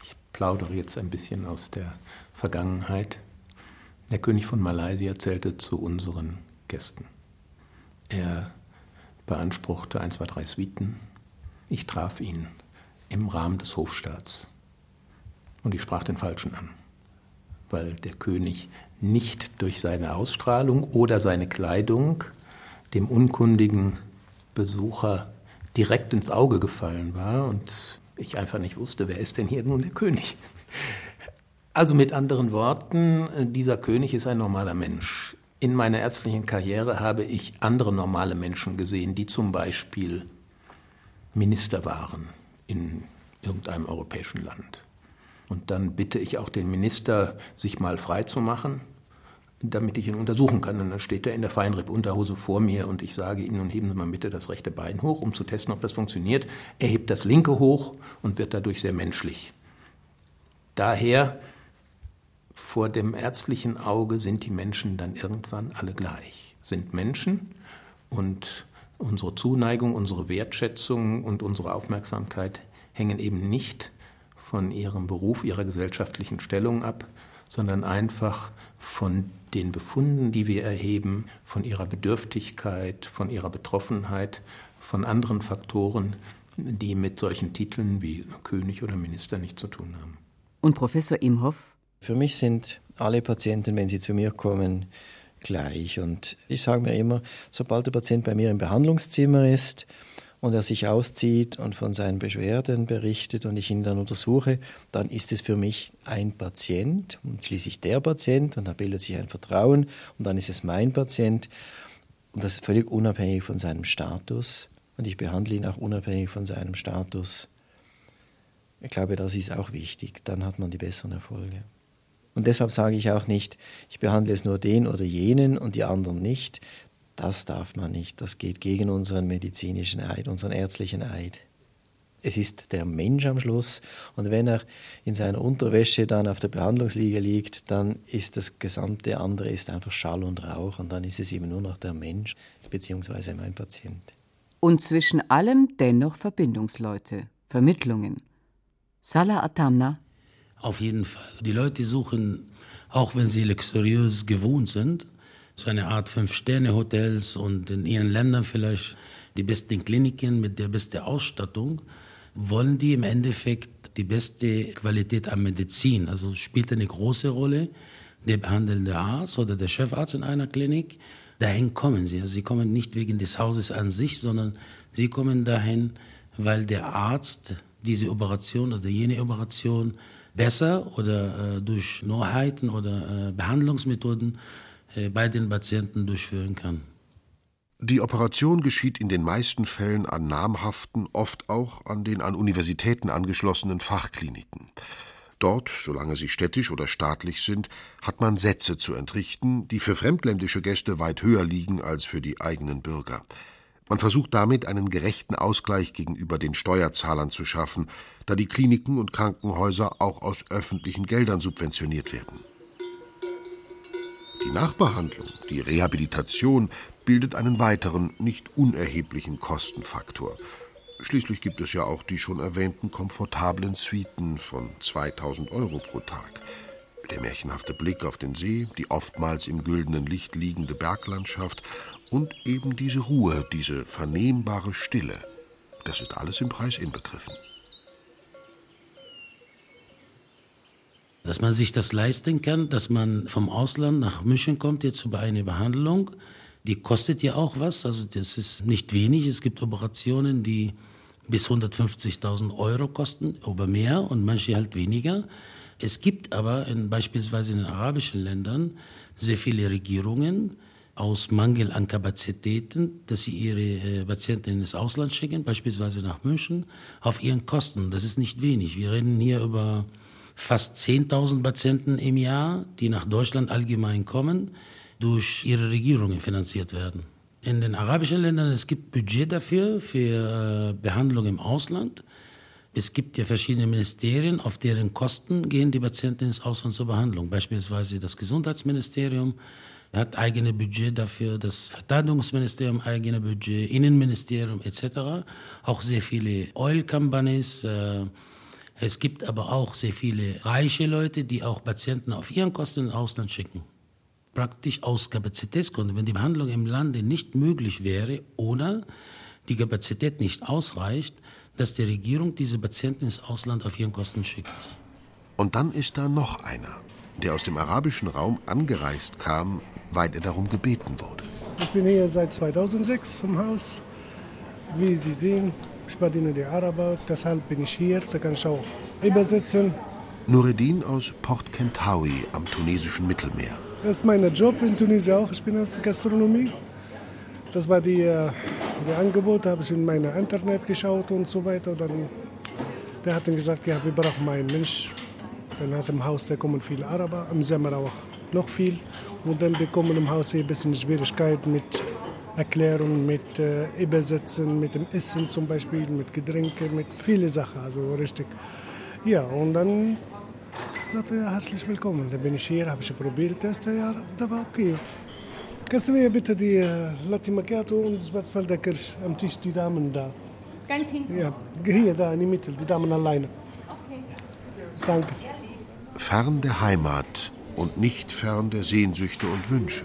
ich plaudere jetzt ein bisschen aus der Vergangenheit. Der König von Malaysia zählte zu unseren Gästen. Er beanspruchte ein, zwei, drei Suiten. Ich traf ihn im Rahmen des Hofstaats. Und ich sprach den Falschen an, weil der König nicht durch seine Ausstrahlung oder seine Kleidung dem unkundigen Besucher direkt ins Auge gefallen war und ich einfach nicht wusste, wer ist denn hier nun der König. Also mit anderen Worten, dieser König ist ein normaler Mensch. In meiner ärztlichen Karriere habe ich andere normale Menschen gesehen, die zum Beispiel Minister waren in irgendeinem europäischen Land. Und dann bitte ich auch den Minister, sich mal frei zu machen, damit ich ihn untersuchen kann. Und dann steht er in der Feinripp-Unterhose vor mir und ich sage ihm, nun heben Sie mal bitte das rechte Bein hoch, um zu testen, ob das funktioniert. Er hebt das linke hoch und wird dadurch sehr menschlich. Daher, vor dem ärztlichen Auge sind die Menschen dann irgendwann alle gleich, sind Menschen und unsere Zuneigung, unsere Wertschätzung und unsere Aufmerksamkeit hängen eben nicht von ihrem Beruf, ihrer gesellschaftlichen Stellung ab, sondern einfach von den Befunden, die wir erheben, von ihrer Bedürftigkeit, von ihrer Betroffenheit, von anderen Faktoren, die mit solchen Titeln wie König oder Minister nichts zu tun haben. Und Professor Imhoff? Für mich sind alle Patienten, wenn sie zu mir kommen, gleich. Und ich sage mir immer, sobald der Patient bei mir im Behandlungszimmer ist, und er sich auszieht und von seinen Beschwerden berichtet und ich ihn dann untersuche, dann ist es für mich ein Patient und schließlich der Patient und da bildet sich ein Vertrauen und dann ist es mein Patient und das ist völlig unabhängig von seinem Status und ich behandle ihn auch unabhängig von seinem Status. Ich glaube, das ist auch wichtig, dann hat man die besseren Erfolge. Und deshalb sage ich auch nicht, ich behandle es nur den oder jenen und die anderen nicht. Das darf man nicht. Das geht gegen unseren medizinischen Eid, unseren ärztlichen Eid. Es ist der Mensch am Schluss und wenn er in seiner Unterwäsche dann auf der Behandlungsliege liegt, dann ist das gesamte andere ist einfach Schall und Rauch und dann ist es eben nur noch der Mensch bzw. mein Patient. Und zwischen allem dennoch Verbindungsleute, Vermittlungen. Salah Atamna. Auf jeden Fall. Die Leute suchen, auch wenn sie luxuriös gewohnt sind, so eine Art Fünf-Sterne-Hotels und in ihren Ländern vielleicht die besten Kliniken mit der besten Ausstattung, wollen die im Endeffekt die beste Qualität an Medizin. Also spielt eine große Rolle der behandelnde Arzt oder der Chefarzt in einer Klinik. Dahin kommen sie. Also sie kommen nicht wegen des Hauses an sich, sondern sie kommen dahin, weil der Arzt diese Operation oder jene Operation besser oder äh, durch Neuheiten oder äh, Behandlungsmethoden bei den Patienten durchführen kann. Die Operation geschieht in den meisten Fällen an namhaften, oft auch an den an Universitäten angeschlossenen Fachkliniken. Dort, solange sie städtisch oder staatlich sind, hat man Sätze zu entrichten, die für fremdländische Gäste weit höher liegen als für die eigenen Bürger. Man versucht damit einen gerechten Ausgleich gegenüber den Steuerzahlern zu schaffen, da die Kliniken und Krankenhäuser auch aus öffentlichen Geldern subventioniert werden. Die Nachbehandlung, die Rehabilitation bildet einen weiteren, nicht unerheblichen Kostenfaktor. Schließlich gibt es ja auch die schon erwähnten komfortablen Suiten von 2000 Euro pro Tag. Der märchenhafte Blick auf den See, die oftmals im güldenen Licht liegende Berglandschaft und eben diese Ruhe, diese vernehmbare Stille. Das ist alles im Preis inbegriffen. Dass man sich das leisten kann, dass man vom Ausland nach München kommt jetzt über eine Behandlung, die kostet ja auch was, also das ist nicht wenig. Es gibt Operationen, die bis 150.000 Euro kosten, aber mehr und manche halt weniger. Es gibt aber in, beispielsweise in den arabischen Ländern sehr viele Regierungen, aus Mangel an Kapazitäten, dass sie ihre äh, Patienten ins Ausland schicken, beispielsweise nach München, auf ihren Kosten. Das ist nicht wenig. Wir reden hier über fast 10.000 Patienten im Jahr, die nach Deutschland allgemein kommen, durch ihre Regierungen finanziert werden. In den arabischen Ländern es gibt Budget dafür, für äh, Behandlung im Ausland. Es gibt ja verschiedene Ministerien, auf deren Kosten gehen die Patienten ins Ausland zur Behandlung. Beispielsweise das Gesundheitsministerium hat eigene Budget dafür, das Verteidigungsministerium eigene Budget, Innenministerium etc. Auch sehr viele Oil Companies. Äh, es gibt aber auch sehr viele reiche Leute, die auch Patienten auf ihren Kosten ins Ausland schicken. Praktisch aus Kapazitätsgründen. Wenn die Behandlung im Lande nicht möglich wäre oder die Kapazität nicht ausreicht, dass die Regierung diese Patienten ins Ausland auf ihren Kosten schickt. Und dann ist da noch einer, der aus dem arabischen Raum angereist kam, weil er darum gebeten wurde. Ich bin hier seit 2006 im Haus. Wie Sie sehen, ich bediene die Araber, deshalb bin ich hier, da kann ich auch übersetzen. Nureddin aus Port Kentawi am tunesischen Mittelmeer. Das ist mein Job in Tunesien auch. Ich bin aus Gastronomie. Das war die, äh, die Angebot, habe ich in meinem Internet geschaut und so weiter. Dann, der hat dann gesagt, ja, wir brauchen einen Mensch. Dann hat im Haus, da kommen viele Araber, im Sommer auch noch viel. Und dann bekommen im Haus hier ein bisschen Schwierigkeiten mit Erklärungen, mit äh, Übersetzen, mit dem Essen zum Beispiel, mit Getränken, mit vielen Sachen, also richtig. Ja, und dann sagte er, herzlich willkommen. Dann bin ich hier, habe ich probiert, das ja, da war okay. Kannst du mir bitte die äh, Latte Macchiato und das Schwarzwälder Kirsch am Tisch, die Damen da? Ganz hinten? Ja, hier, da in der Mitte, die Damen alleine. Okay. Danke. Fern der Heimat und nicht fern der Sehnsüchte und Wünsche.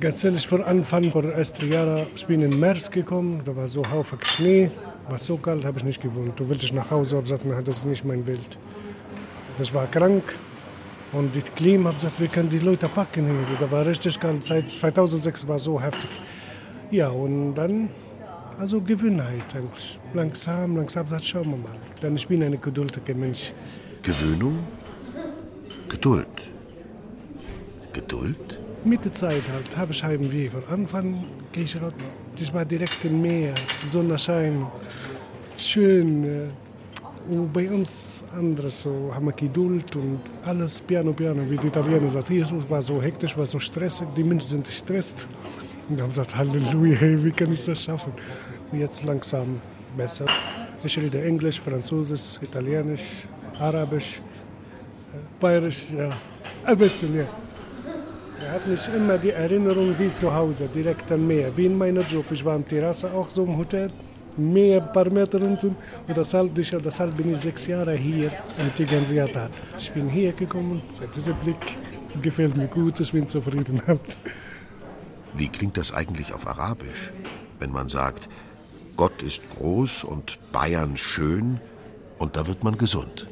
Ganz ehrlich, vor Anfang vor ersten Jahren, ich bin im März gekommen, da war so Haufen Schnee, war so kalt, habe ich nicht gewohnt. Wollte ich nach Hause, habe gesagt, das ist nicht mein Welt. Ich war krank, und die Klima hat gesagt, wir können die Leute packen. Da war richtig kalt. Seit 2006 war so heftig. Ja, und dann, also Gewöhnheit. Langsam, langsam, sagt, schauen wir mal. Denn ich bin ein geduldiger Mensch. Gewöhnung? Geduld. Geduld? Mit der Zeit halt, habe ich Heimweh. Von Anfang gehe ich war direkt im Meer, Sonnenschein, schön. Und bei uns anderes, so haben wir Geduld und alles piano piano, wie die Italiener sagen. Jesus war so hektisch, war so stressig, die Menschen sind gestresst. Und haben gesagt, Halleluja, hey, wie kann ich das schaffen? Jetzt langsam besser. Ich rede Englisch, Französisch, Italienisch, Arabisch, Bayerisch, ja, ein bisschen, ja. Er hat nicht immer die Erinnerung wie zu Hause, direkt am Meer, wie in meinem Job. Ich war am Terrasse auch so im Hotel mehr ein paar Meter unten. Und deshalb, deshalb bin ich sechs Jahre hier in Tiganziata. Ich bin hier gekommen, dieser Blick gefällt mir gut, ich bin zufrieden. Wie klingt das eigentlich auf Arabisch, wenn man sagt, Gott ist groß und Bayern schön und da wird man gesund?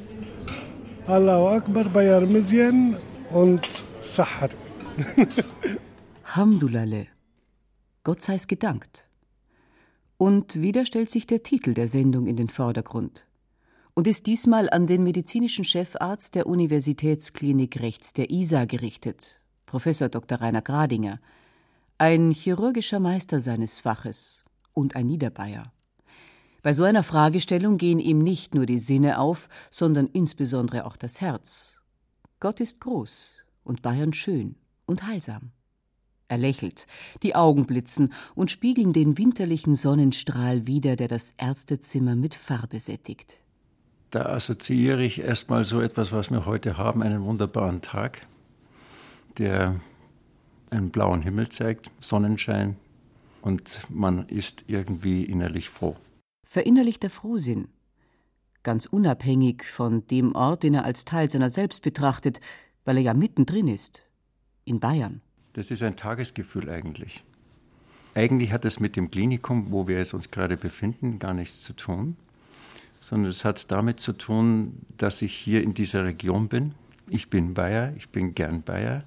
Allahu Akbar, Bayern Mizyan und Sahar. Hamdulale. Gott sei es gedankt. Und wieder stellt sich der Titel der Sendung in den Vordergrund und ist diesmal an den medizinischen Chefarzt der Universitätsklinik rechts der ISA gerichtet, Professor Dr. Rainer Gradinger, ein chirurgischer Meister seines Faches und ein Niederbayer. Bei so einer Fragestellung gehen ihm nicht nur die Sinne auf, sondern insbesondere auch das Herz. Gott ist groß und Bayern schön und heilsam. Er lächelt, die Augen blitzen und spiegeln den winterlichen Sonnenstrahl wider, der das Ärztezimmer mit Farbe sättigt. Da assoziiere ich erstmal so etwas, was wir heute haben, einen wunderbaren Tag, der einen blauen Himmel zeigt, Sonnenschein, und man ist irgendwie innerlich froh. Verinnerlichter Frohsinn, ganz unabhängig von dem Ort, den er als Teil seiner selbst betrachtet, weil er ja mittendrin ist, in Bayern. Das ist ein Tagesgefühl eigentlich. Eigentlich hat es mit dem Klinikum, wo wir uns gerade befinden, gar nichts zu tun, sondern es hat damit zu tun, dass ich hier in dieser Region bin. Ich bin Bayer, ich bin gern Bayer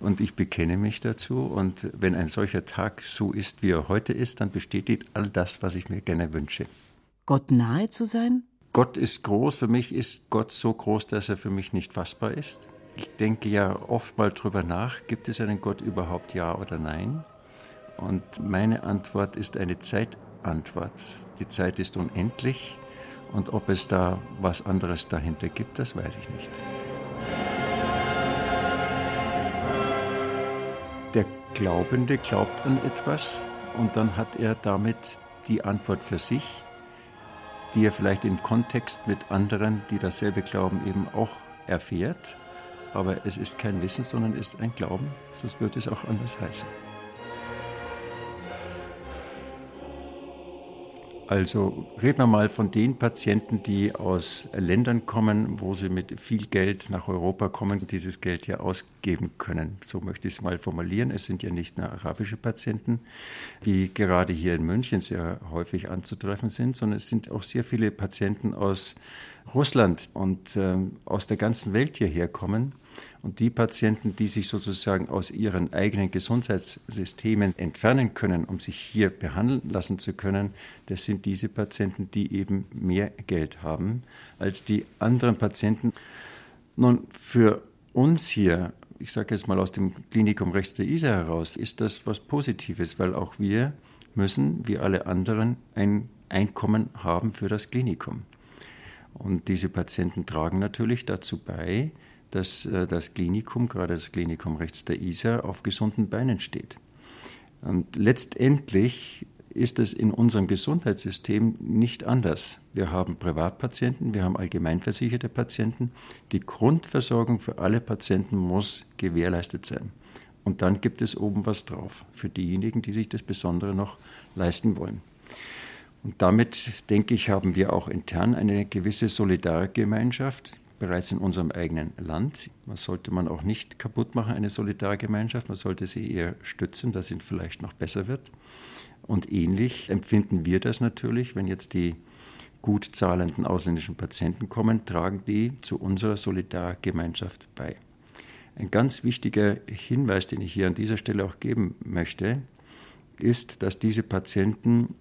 und ich bekenne mich dazu. Und wenn ein solcher Tag so ist, wie er heute ist, dann bestätigt all das, was ich mir gerne wünsche. Gott nahe zu sein? Gott ist groß. Für mich ist Gott so groß, dass er für mich nicht fassbar ist. Ich denke ja oft mal drüber nach, gibt es einen Gott überhaupt ja oder nein? Und meine Antwort ist eine Zeitantwort. Die Zeit ist unendlich und ob es da was anderes dahinter gibt, das weiß ich nicht. Der Glaubende glaubt an etwas und dann hat er damit die Antwort für sich, die er vielleicht im Kontext mit anderen, die dasselbe glauben, eben auch erfährt. Aber es ist kein Wissen, sondern ist ein Glauben, sonst würde es auch anders heißen. Also reden wir mal von den Patienten, die aus Ländern kommen, wo sie mit viel Geld nach Europa kommen und dieses Geld ja ausgeben können. So möchte ich es mal formulieren. Es sind ja nicht nur arabische Patienten, die gerade hier in München sehr häufig anzutreffen sind, sondern es sind auch sehr viele Patienten aus Russland und äh, aus der ganzen Welt hierher kommen und die Patienten, die sich sozusagen aus ihren eigenen Gesundheitssystemen entfernen können, um sich hier behandeln lassen zu können, das sind diese Patienten, die eben mehr Geld haben als die anderen Patienten. Nun, für uns hier, ich sage jetzt mal aus dem Klinikum rechts der Isar heraus, ist das was Positives, weil auch wir müssen, wie alle anderen, ein Einkommen haben für das Klinikum. Und diese Patienten tragen natürlich dazu bei, dass äh, das Klinikum, gerade das Klinikum rechts der Isar, auf gesunden Beinen steht. Und letztendlich ist es in unserem Gesundheitssystem nicht anders. Wir haben Privatpatienten, wir haben allgemeinversicherte Patienten. Die Grundversorgung für alle Patienten muss gewährleistet sein. Und dann gibt es oben was drauf für diejenigen, die sich das Besondere noch leisten wollen. Und damit, denke ich, haben wir auch intern eine gewisse Solidargemeinschaft bereits in unserem eigenen Land. Das sollte man auch nicht kaputt machen, eine Solidargemeinschaft. Man sollte sie eher stützen, dass sie vielleicht noch besser wird. Und ähnlich empfinden wir das natürlich, wenn jetzt die gut zahlenden ausländischen Patienten kommen, tragen die zu unserer Solidargemeinschaft bei. Ein ganz wichtiger Hinweis, den ich hier an dieser Stelle auch geben möchte, ist, dass diese Patienten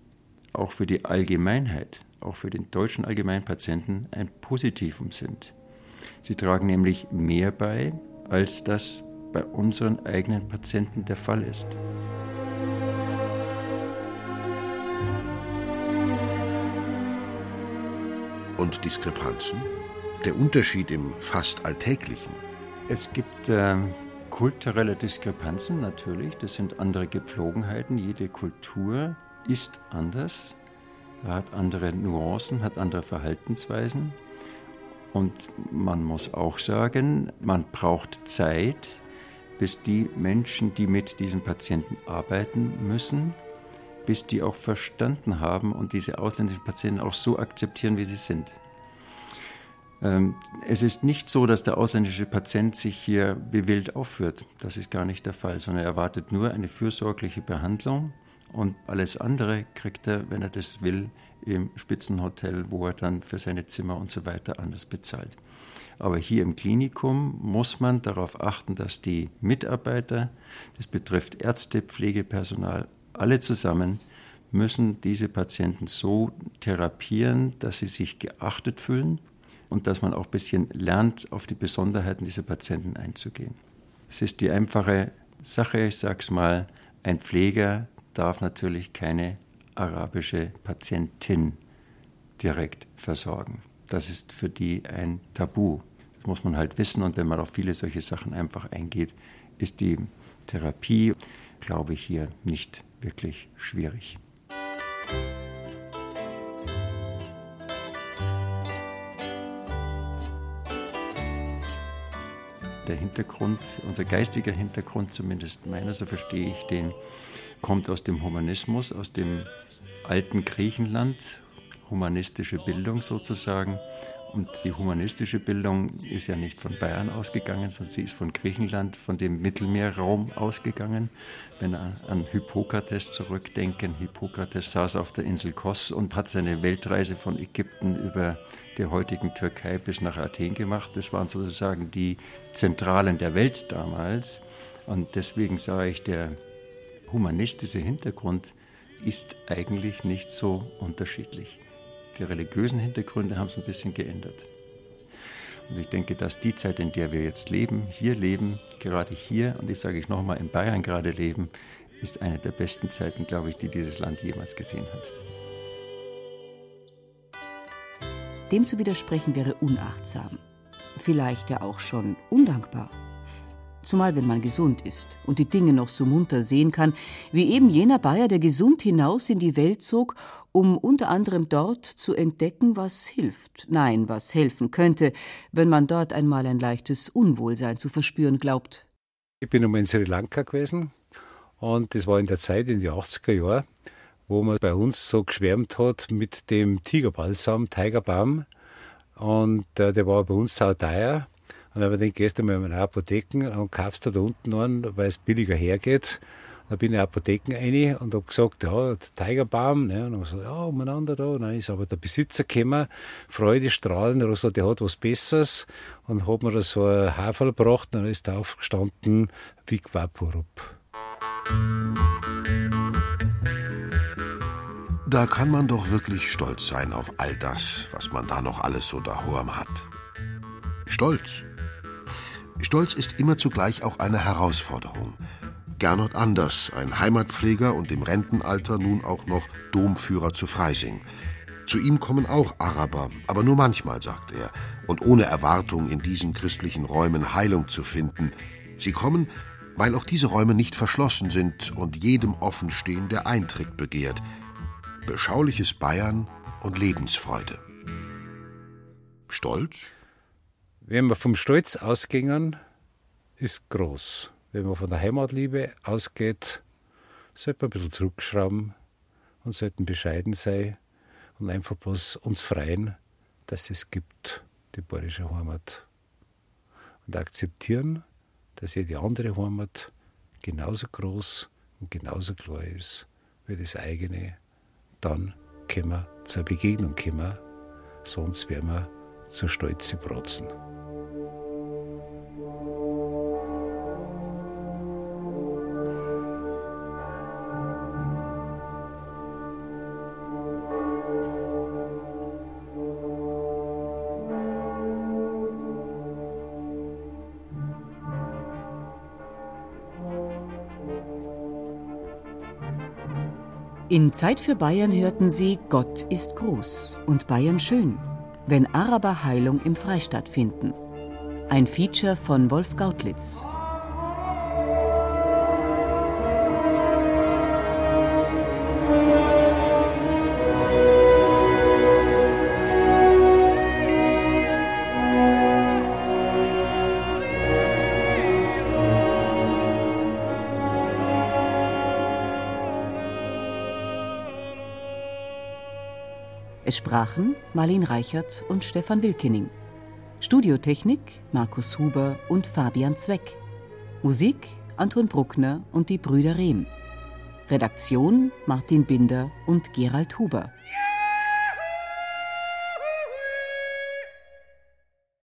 auch für die Allgemeinheit, auch für den deutschen Allgemeinpatienten ein Positivum sind. Sie tragen nämlich mehr bei, als das bei unseren eigenen Patienten der Fall ist. Und Diskrepanzen? Der Unterschied im fast Alltäglichen? Es gibt äh, kulturelle Diskrepanzen natürlich, das sind andere Gepflogenheiten. Jede Kultur ist anders, hat andere Nuancen, hat andere Verhaltensweisen. Und man muss auch sagen, man braucht Zeit, bis die Menschen, die mit diesen Patienten arbeiten müssen, bis die auch verstanden haben und diese ausländischen Patienten auch so akzeptieren, wie sie sind. Ähm, es ist nicht so, dass der ausländische Patient sich hier wie wild aufführt. Das ist gar nicht der Fall, sondern er erwartet nur eine fürsorgliche Behandlung und alles andere kriegt er, wenn er das will, im Spitzenhotel, wo er dann für seine Zimmer und so weiter anders bezahlt. Aber hier im Klinikum muss man darauf achten, dass die Mitarbeiter, das betrifft Ärzte, Pflegepersonal, alle zusammen, müssen diese Patienten so therapieren, dass sie sich geachtet fühlen und dass man auch ein bisschen lernt, auf die Besonderheiten dieser Patienten einzugehen. Es ist die einfache Sache, ich sage es mal, ein Pfleger darf natürlich keine arabische Patientin direkt versorgen. Das ist für die ein Tabu. Das muss man halt wissen und wenn man auf viele solche Sachen einfach eingeht, ist die Therapie, glaube ich, hier nicht wirklich schwierig. Der Hintergrund, unser geistiger Hintergrund, zumindest meiner, so verstehe ich den, kommt aus dem Humanismus, aus dem alten Griechenland, humanistische Bildung sozusagen. Und die humanistische Bildung ist ja nicht von Bayern ausgegangen, sondern sie ist von Griechenland, von dem Mittelmeerraum ausgegangen. Wenn wir an Hippokrates zurückdenken, Hippokrates saß auf der Insel Kos und hat seine Weltreise von Ägypten über der heutigen Türkei bis nach Athen gemacht. Das waren sozusagen die Zentralen der Welt damals. Und deswegen sage ich, der humanistische Hintergrund ist eigentlich nicht so unterschiedlich. Die religiösen Hintergründe haben es ein bisschen geändert. Und ich denke, dass die Zeit, in der wir jetzt leben, hier leben, gerade hier, und ich sage ich nochmal, in Bayern gerade leben, ist eine der besten Zeiten, glaube ich, die dieses Land jemals gesehen hat. Dem zu widersprechen wäre unachtsam, vielleicht ja auch schon undankbar. Zumal wenn man gesund ist und die Dinge noch so munter sehen kann, wie eben jener Bayer, der gesund hinaus in die Welt zog, um unter anderem dort zu entdecken, was hilft, nein, was helfen könnte, wenn man dort einmal ein leichtes Unwohlsein zu verspüren glaubt. Ich bin einmal in Sri Lanka gewesen und das war in der Zeit, in den 80er Jahren, wo man bei uns so geschwärmt hat mit dem Tigerbalsam, Tigerbalm. Und äh, der war bei uns sauteuer. Dann habe gedacht, gehst du mal in eine Apotheken und kaufst da unten an, weil es billiger hergeht. Dann bin ich in die Apotheken rein und habe gesagt, ja, der Tigerbaum. Ne? Und dann so, ja, umeinander da. Und dann ist aber der Besitzer gekommen, freudestrahlend, er hat gesagt, der hat was Besseres. Und hat mir da so ein Haferl gebracht und dann ist da aufgestanden, Big Vaporup. Da kann man doch wirklich stolz sein auf all das, was man da noch alles so daheim hat. Stolz. Stolz ist immer zugleich auch eine Herausforderung. Gernot Anders, ein Heimatpfleger und im Rentenalter nun auch noch Domführer zu Freising. Zu ihm kommen auch Araber, aber nur manchmal, sagt er, und ohne Erwartung, in diesen christlichen Räumen Heilung zu finden. Sie kommen, weil auch diese Räume nicht verschlossen sind und jedem offenstehen, der Eintritt begehrt – beschauliches Bayern und Lebensfreude. Stolz? Wenn wir vom Stolz ausgingen, ist groß. Wenn man von der Heimatliebe ausgeht, sollte man ein bisschen zurückschrauben und sollten bescheiden sein und einfach bloß uns freuen, dass es gibt, die bayerische Heimat. Und akzeptieren, dass jede andere Heimat genauso groß und genauso klar ist wie das eigene dann können wir zur Begegnung kommen, sonst werden wir zu stolze Brotzen. Zeit für Bayern hörten sie Gott ist groß und Bayern schön, wenn Araber Heilung im Freistaat finden. Ein Feature von Wolf Gautlitz. Sprachen Marlene Reichert und Stefan Wilkening. Studiotechnik Markus Huber und Fabian Zweck. Musik Anton Bruckner und die Brüder Rehm. Redaktion Martin Binder und Gerald Huber.